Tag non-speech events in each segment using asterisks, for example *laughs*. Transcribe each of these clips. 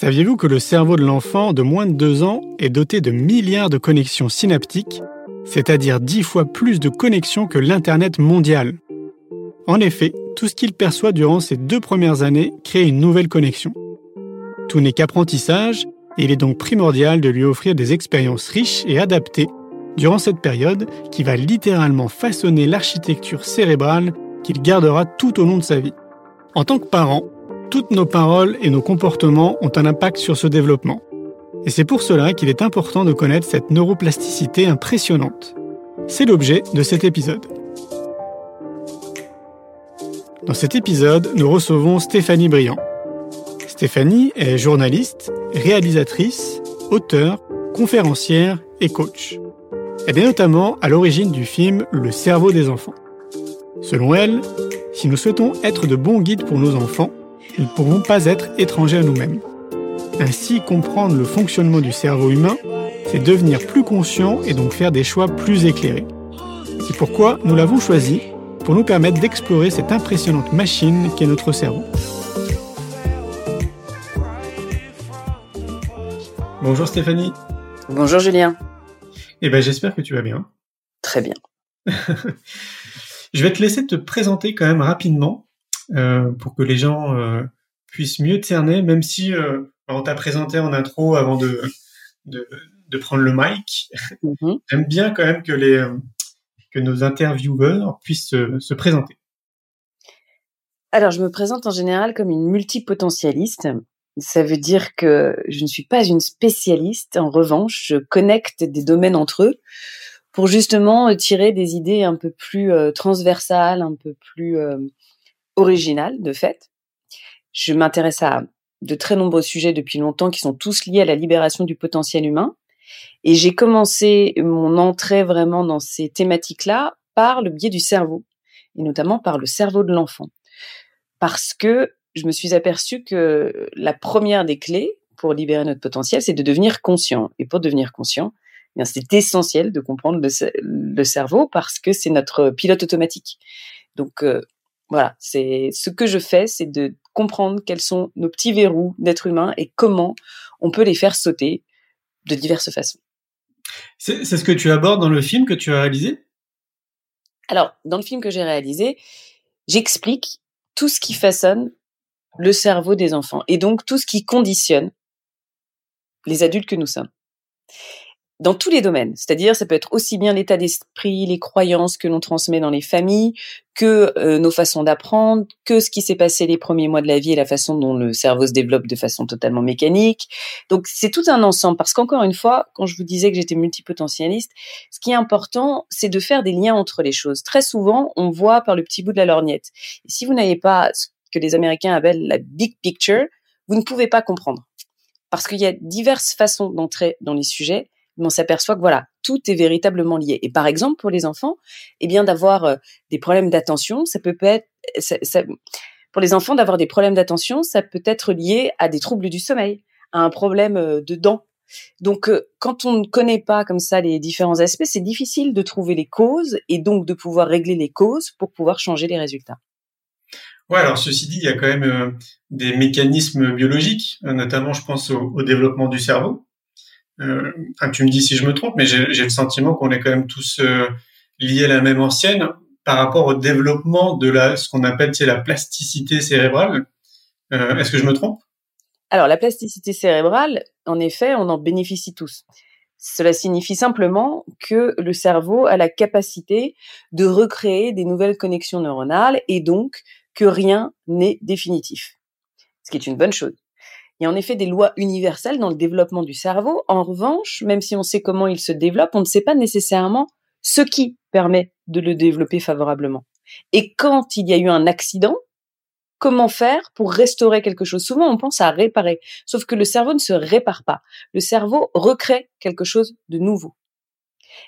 Saviez-vous que le cerveau de l'enfant de moins de 2 ans est doté de milliards de connexions synaptiques, c'est-à-dire 10 fois plus de connexions que l'Internet mondial? En effet, tout ce qu'il perçoit durant ces deux premières années crée une nouvelle connexion. Tout n'est qu'apprentissage, et il est donc primordial de lui offrir des expériences riches et adaptées durant cette période qui va littéralement façonner l'architecture cérébrale qu'il gardera tout au long de sa vie. En tant que parent, toutes nos paroles et nos comportements ont un impact sur ce développement. Et c'est pour cela qu'il est important de connaître cette neuroplasticité impressionnante. C'est l'objet de cet épisode. Dans cet épisode, nous recevons Stéphanie Briand. Stéphanie est journaliste, réalisatrice, auteure, conférencière et coach. Elle est notamment à l'origine du film Le cerveau des enfants. Selon elle, si nous souhaitons être de bons guides pour nos enfants, nous ne pourrons pas être étrangers à nous-mêmes. Ainsi, comprendre le fonctionnement du cerveau humain, c'est devenir plus conscient et donc faire des choix plus éclairés. C'est pourquoi nous l'avons choisi pour nous permettre d'explorer cette impressionnante machine qu'est notre cerveau. Bonjour Stéphanie. Bonjour Julien. Eh ben, j'espère que tu vas bien. Très bien. *laughs* Je vais te laisser te présenter quand même rapidement euh, pour que les gens euh, puissent mieux te cerner, même si euh, on t'a présenté en intro avant de, de, de prendre le mic. Mm-hmm. J'aime bien quand même que, les, que nos intervieweurs puissent se, se présenter. Alors, je me présente en général comme une multipotentialiste. Ça veut dire que je ne suis pas une spécialiste. En revanche, je connecte des domaines entre eux pour justement tirer des idées un peu plus euh, transversales, un peu plus euh, originales de fait. Je m'intéresse à de très nombreux sujets depuis longtemps qui sont tous liés à la libération du potentiel humain. Et j'ai commencé mon entrée vraiment dans ces thématiques-là par le biais du cerveau, et notamment par le cerveau de l'enfant. Parce que je me suis aperçue que la première des clés pour libérer notre potentiel, c'est de devenir conscient. Et pour devenir conscient, eh c'est essentiel de comprendre le, cerveau parce que c'est notre pilote automatique. Donc euh, voilà, c'est ce que je fais, c'est de comprendre quels sont nos petits verrous d'être humain et comment on peut les faire sauter de diverses façons. C'est ce que tu abordes dans le film que tu as réalisé? Alors, dans le film que j'ai réalisé, j'explique tout ce qui façonne le cerveau des enfants et donc tout ce qui conditionne les adultes que nous sommes. Dans tous les domaines, c'est-à-dire ça peut être aussi bien l'état d'esprit, les croyances que l'on transmet dans les familles, que euh, nos façons d'apprendre, que ce qui s'est passé les premiers mois de la vie et la façon dont le cerveau se développe de façon totalement mécanique. Donc c'est tout un ensemble parce qu'encore une fois, quand je vous disais que j'étais multipotentialiste, ce qui est important, c'est de faire des liens entre les choses. Très souvent, on voit par le petit bout de la lorgnette. Et si vous n'avez pas que les Américains appellent la big picture, vous ne pouvez pas comprendre. Parce qu'il y a diverses façons d'entrer dans les sujets, mais on s'aperçoit que voilà, tout est véritablement lié. Et par exemple, pour les enfants, eh d'avoir euh, des problèmes d'attention, ça peut être, pour les enfants, d'avoir des problèmes d'attention, ça peut être lié à des troubles du sommeil, à un problème euh, de dents. Donc, euh, quand on ne connaît pas comme ça les différents aspects, c'est difficile de trouver les causes et donc de pouvoir régler les causes pour pouvoir changer les résultats. Ouais, alors ceci dit, il y a quand même des mécanismes biologiques, notamment je pense au, développement du cerveau. Euh, tu me dis si je me trompe, mais j'ai le sentiment qu'on est quand même tous euh, liés à la même ancienne par rapport au développement de la, ce qu'on appelle la plasticité cérébrale. Est-ce que je me trompe? Alors la plasticité cérébrale, en effet, on en bénéficie tous. Cela signifie simplement que le cerveau a la capacité de recréer des nouvelles connexions neuronales et donc que rien n'est définitif, ce qui est une bonne chose. Il y a en effet des lois universelles dans le développement du cerveau. En revanche, même si on sait comment il se développe, on ne sait pas nécessairement ce qui permet de le développer favorablement. Et quand il y a eu un accident, comment faire pour restaurer quelque chose? Souvent, on pense à réparer, sauf que le cerveau ne se répare pas. Le cerveau recrée quelque chose de nouveau.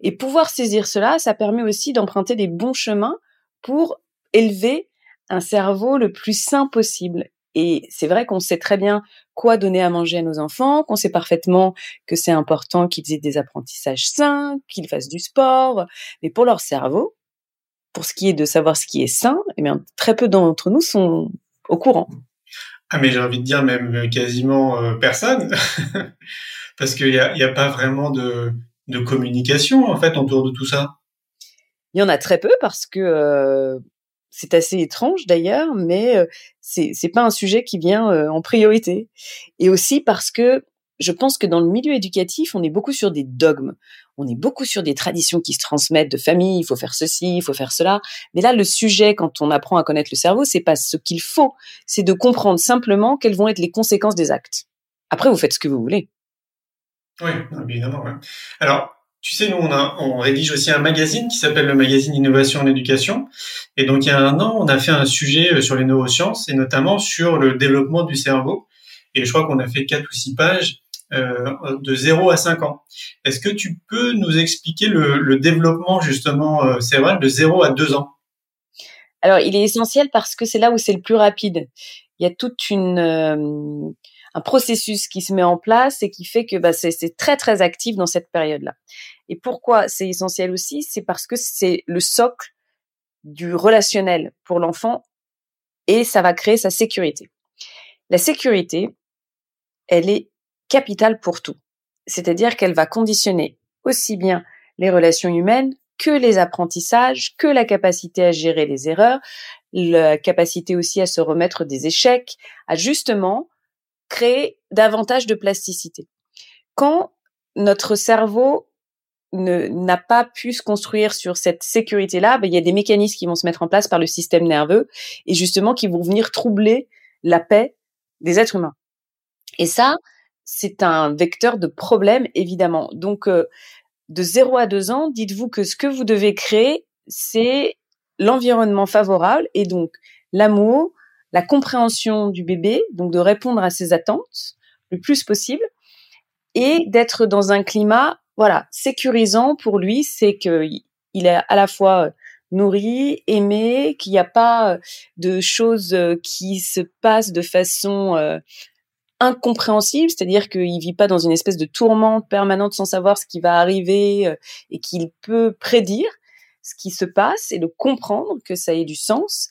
Et pouvoir saisir cela, ça permet aussi d'emprunter des bons chemins pour élever un cerveau le plus sain possible. Et c'est vrai qu'on sait très bien quoi donner à manger à nos enfants, qu'on sait parfaitement que c'est important qu'ils aient des apprentissages sains, qu'ils fassent du sport. Mais pour leur cerveau, pour ce qui est de savoir ce qui est sain, eh bien, très peu d'entre nous sont au courant. Ah mais j'ai envie de dire même quasiment personne, *laughs* parce qu'il n'y a, y a pas vraiment de, de communication en fait autour de tout ça. Il y en a très peu parce que c'est assez étrange d'ailleurs, mais c'est c'est pas un sujet qui vient en priorité. Et aussi parce que je pense que dans le milieu éducatif, on est beaucoup sur des dogmes. On est beaucoup sur des traditions qui se transmettent de famille. Il faut faire ceci, il faut faire cela. Mais là, le sujet, quand on apprend à connaître le cerveau, c'est pas ce qu'il faut. C'est de comprendre simplement quelles vont être les conséquences des actes. Après, vous faites ce que vous voulez. Oui, évidemment. Alors, tu sais, nous, on, rédige aussi un magazine qui s'appelle le magazine Innovation en éducation. Et donc, il y a un an, on a fait un sujet euh, sur les neurosciences et notamment sur le développement du cerveau. Et je crois qu'on a fait quatre ou six pages euh, de 0 à 5 ans. Est-ce que tu peux nous expliquer le, développement justement euh, cérébral de 0 à 2 ans? Alors, il est essentiel parce que c'est là où c'est le plus rapide. Il y a toute une un processus qui se met en place et qui fait que bah, c'est très très actif dans cette période-là. Et pourquoi c'est essentiel aussi? C'est parce que c'est le socle du relationnel pour l'enfant et ça va créer sa sécurité. La sécurité, elle est capitale pour tout. C'est-à-dire qu'elle va conditionner aussi bien les relations humaines que les apprentissages, que la capacité à gérer les erreurs, la capacité aussi à se remettre des échecs, à justement créer davantage de plasticité. Quand notre cerveau n'a pas pu se construire sur cette sécurité-là, ben, il y a des mécanismes qui vont se mettre en place par le système nerveux et justement qui vont venir troubler la paix des êtres humains. Et ça, c'est un vecteur de problème, évidemment. Donc, euh, de 0 à 2 ans, dites-vous que ce que vous devez créer, c'est l'environnement favorable et donc l'amour, la compréhension du bébé, donc de répondre à ses attentes le plus possible et d'être dans un climat, voilà, sécurisant pour lui, c'est qu'il est à la fois nourri, aimé, qu'il n'y a pas de choses qui se passent de façon euh, incompréhensible, c'est-à-dire qu'il vit pas dans une espèce de tourmente permanente sans savoir ce qui va arriver euh, et qu'il peut prédire ce qui se passe et de comprendre que ça ait du sens.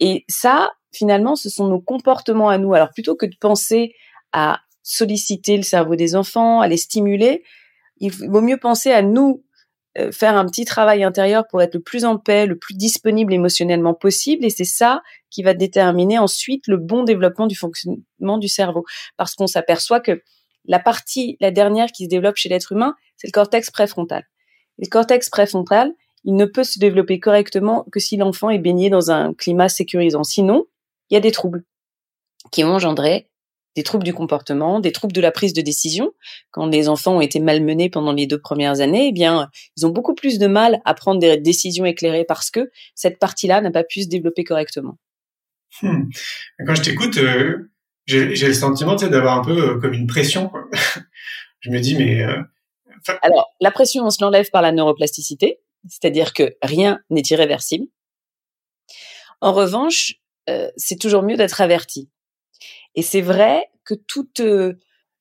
Et ça, finalement, ce sont nos comportements à nous. Alors plutôt que de penser à solliciter le cerveau des enfants, à les stimuler, il vaut mieux penser à nous euh, faire un petit travail intérieur pour être le plus en paix, le plus disponible émotionnellement possible. Et c'est ça qui va déterminer ensuite le bon développement du fonctionnement du cerveau. Parce qu'on s'aperçoit que la partie, la dernière qui se développe chez l'être humain, c'est le cortex préfrontal. le cortex préfrontal, il ne peut se développer correctement que si l'enfant est baigné dans un climat sécurisant. Sinon, il y a des troubles qui ont engendré des troubles du comportement, des troubles de la prise de décision. Quand les enfants ont été malmenés pendant les deux premières années, eh bien, ils ont beaucoup plus de mal à prendre des décisions éclairées parce que cette partie-là n'a pas pu se développer correctement. Hmm. Quand je t'écoute, euh, j'ai le sentiment d'avoir un peu euh, comme une pression. *laughs* je me dis, mais... Euh, Alors, la pression, on se l'enlève par la neuroplasticité, c'est-à-dire que rien n'est irréversible. En revanche, c'est toujours mieux d'être averti. Et c'est vrai que toutes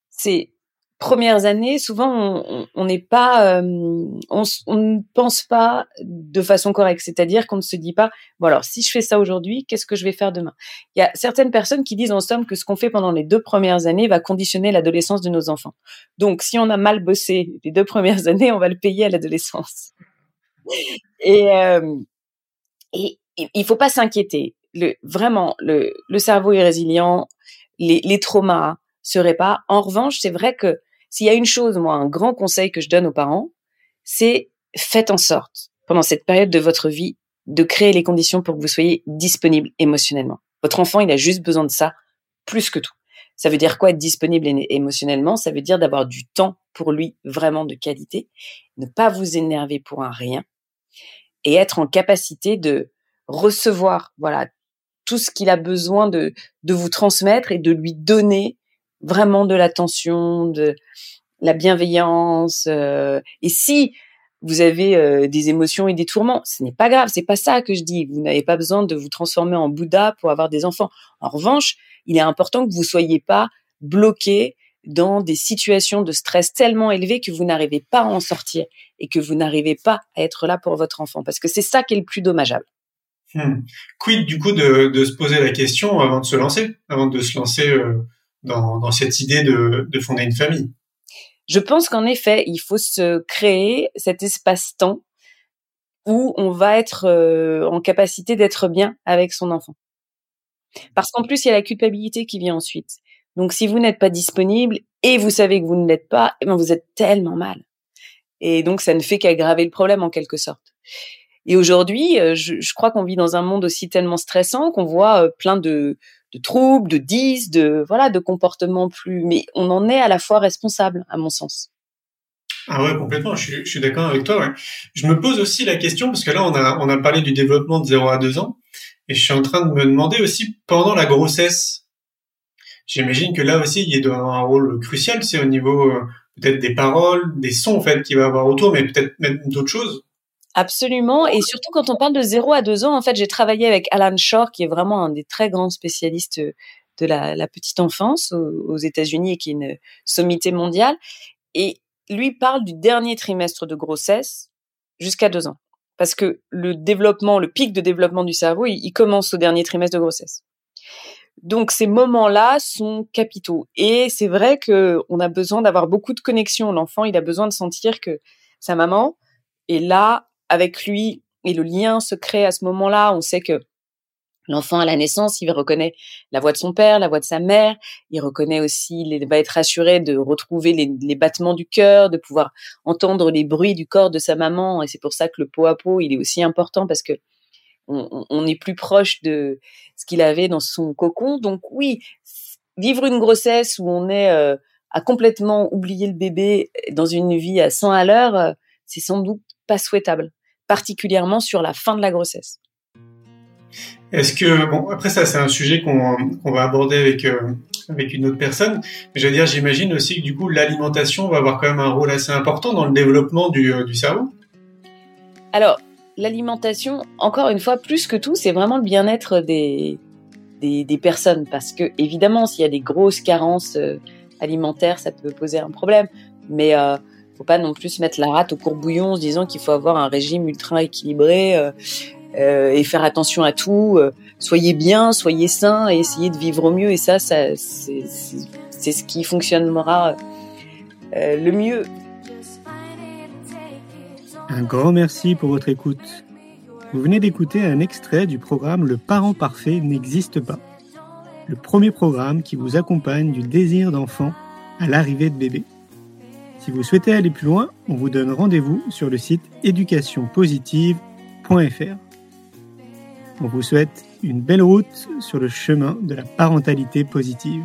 ces premières années, souvent, on n'est pas, on, ne pense pas de façon correcte. C'est-à-dire qu'on ne se dit pas, bon alors, si je fais ça aujourd'hui, qu'est-ce que je vais faire demain? Il y a certaines personnes qui disent en somme que ce qu'on fait pendant les deux premières années va conditionner l'adolescence de nos enfants. Donc, si on a mal bossé les deux premières *laughs* années, on va le payer à l'adolescence. Et, euh, et il faut pas s'inquiéter. Le, vraiment, le, cerveau est résilient les, traumas seraient pas. En revanche, c'est vrai que s'il y a une chose, moi, un grand conseil que je donne aux parents, c'est faites en sorte, pendant cette période de votre vie, de créer les conditions pour que vous soyez disponible émotionnellement. Votre enfant, il a juste besoin de ça plus que tout. Ça veut dire quoi être disponible émotionnellement? Ça veut dire d'avoir du temps pour lui vraiment de qualité, ne pas vous énerver pour un rien et être en capacité de recevoir voilà tout ce qu'il a besoin de, de vous transmettre et de lui donner vraiment de l'attention, de la bienveillance. Euh, et si vous avez euh, des émotions et des tourments, ce n'est pas grave, c'est pas ça que je dis. Vous n'avez pas besoin de vous transformer en Bouddha pour avoir des enfants. En revanche, il est important que vous soyez pas bloqué dans des situations de stress tellement élevées que vous n'arrivez pas à en sortir et que vous n'arrivez pas à être là pour votre enfant parce que c'est ça qui est le plus dommageable. Hmm. Quid du coup de, se poser la question avant de se lancer, avant de se lancer euh, dans, cette idée de, fonder une famille? Je pense qu'en effet, il faut se créer cet espace-temps où on va être euh, en capacité d'être bien avec son enfant. Parce qu'en plus, il y a la culpabilité qui vient ensuite. Donc, si vous n'êtes pas disponible et vous savez que vous ne l'êtes pas, eh ben, vous êtes tellement mal. Et donc, ça ne fait qu'aggraver le problème en quelque sorte. Et aujourd'hui, euh, je, crois qu'on vit dans un monde aussi tellement stressant qu'on voit euh, plein de, troubles, de dis, de voilà, de comportements plus. Mais on en est à la fois responsable, à mon sens. Ah ouais, complètement. Je suis, d'accord avec toi. Je me pose aussi la question parce que là, on a on a parlé du développement de 0 à 2 ans, et je suis en train de me demander aussi pendant la grossesse. J'imagine que là aussi, il y a un rôle crucial, c'est au niveau euh, peut-être des paroles, des sons en fait qu'il va avoir autour, mais peut-être même d'autres choses. Absolument. Et surtout quand on parle de 0 à 2 ans, en fait, j'ai travaillé avec Alan Shore, qui est vraiment un des très grands spécialistes de la, petite enfance aux, États-Unis et qui est une sommité mondiale. Et lui parle du dernier trimestre de grossesse jusqu'à 2 ans. Parce que le développement, le pic de développement du cerveau, il, il commence au dernier trimestre de grossesse. Donc ces moments-là sont capitaux. Et c'est vrai que on a besoin d'avoir beaucoup de connexion. L'enfant, il a besoin de sentir que sa maman est là avec lui et le lien se crée à ce moment-là. On sait que l'enfant à la naissance, il reconnaît la voix de son père, la voix de sa mère. Il reconnaît aussi, il va être assuré de retrouver les, battements du cœur, de pouvoir entendre les bruits du corps de sa maman. Et c'est pour ça que le pot à pot, il est aussi important parce que on, est plus proche de ce qu'il avait dans son cocon. Donc oui, vivre une grossesse où on est euh, à complètement oublier le bébé dans une vie à 100 à l'heure, euh, c'est sans doute pas souhaitable particulièrement sur la fin de la grossesse. Est-ce que bon après ça c'est un sujet qu'on va aborder avec euh, avec une autre personne. Mais je veux dire j'imagine aussi que du coup l'alimentation va avoir quand même un rôle assez important dans le développement du, euh, du cerveau. Alors l'alimentation encore une fois plus que tout c'est vraiment le bien-être des, des, des personnes parce que évidemment s'il y a des grosses carences euh, alimentaires ça peut poser un problème mais faut pas non plus mettre la rate au courbouillon en se disant qu'il faut avoir un régime ultra équilibré euh, euh, et faire attention à tout. Euh, soyez bien, soyez sain et essayez de vivre au mieux. Et ça, ça c'est ce qui fonctionnera le mieux. Un grand merci pour votre écoute. Vous venez d'écouter un extrait du programme Le parent parfait n'existe pas. Le premier programme qui vous accompagne du désir d'enfant à l'arrivée de bébé. Si vous souhaitez aller plus loin, on vous donne rendez-vous sur le site éducationpositive.fr. On vous souhaite une belle route sur le chemin de la parentalité positive.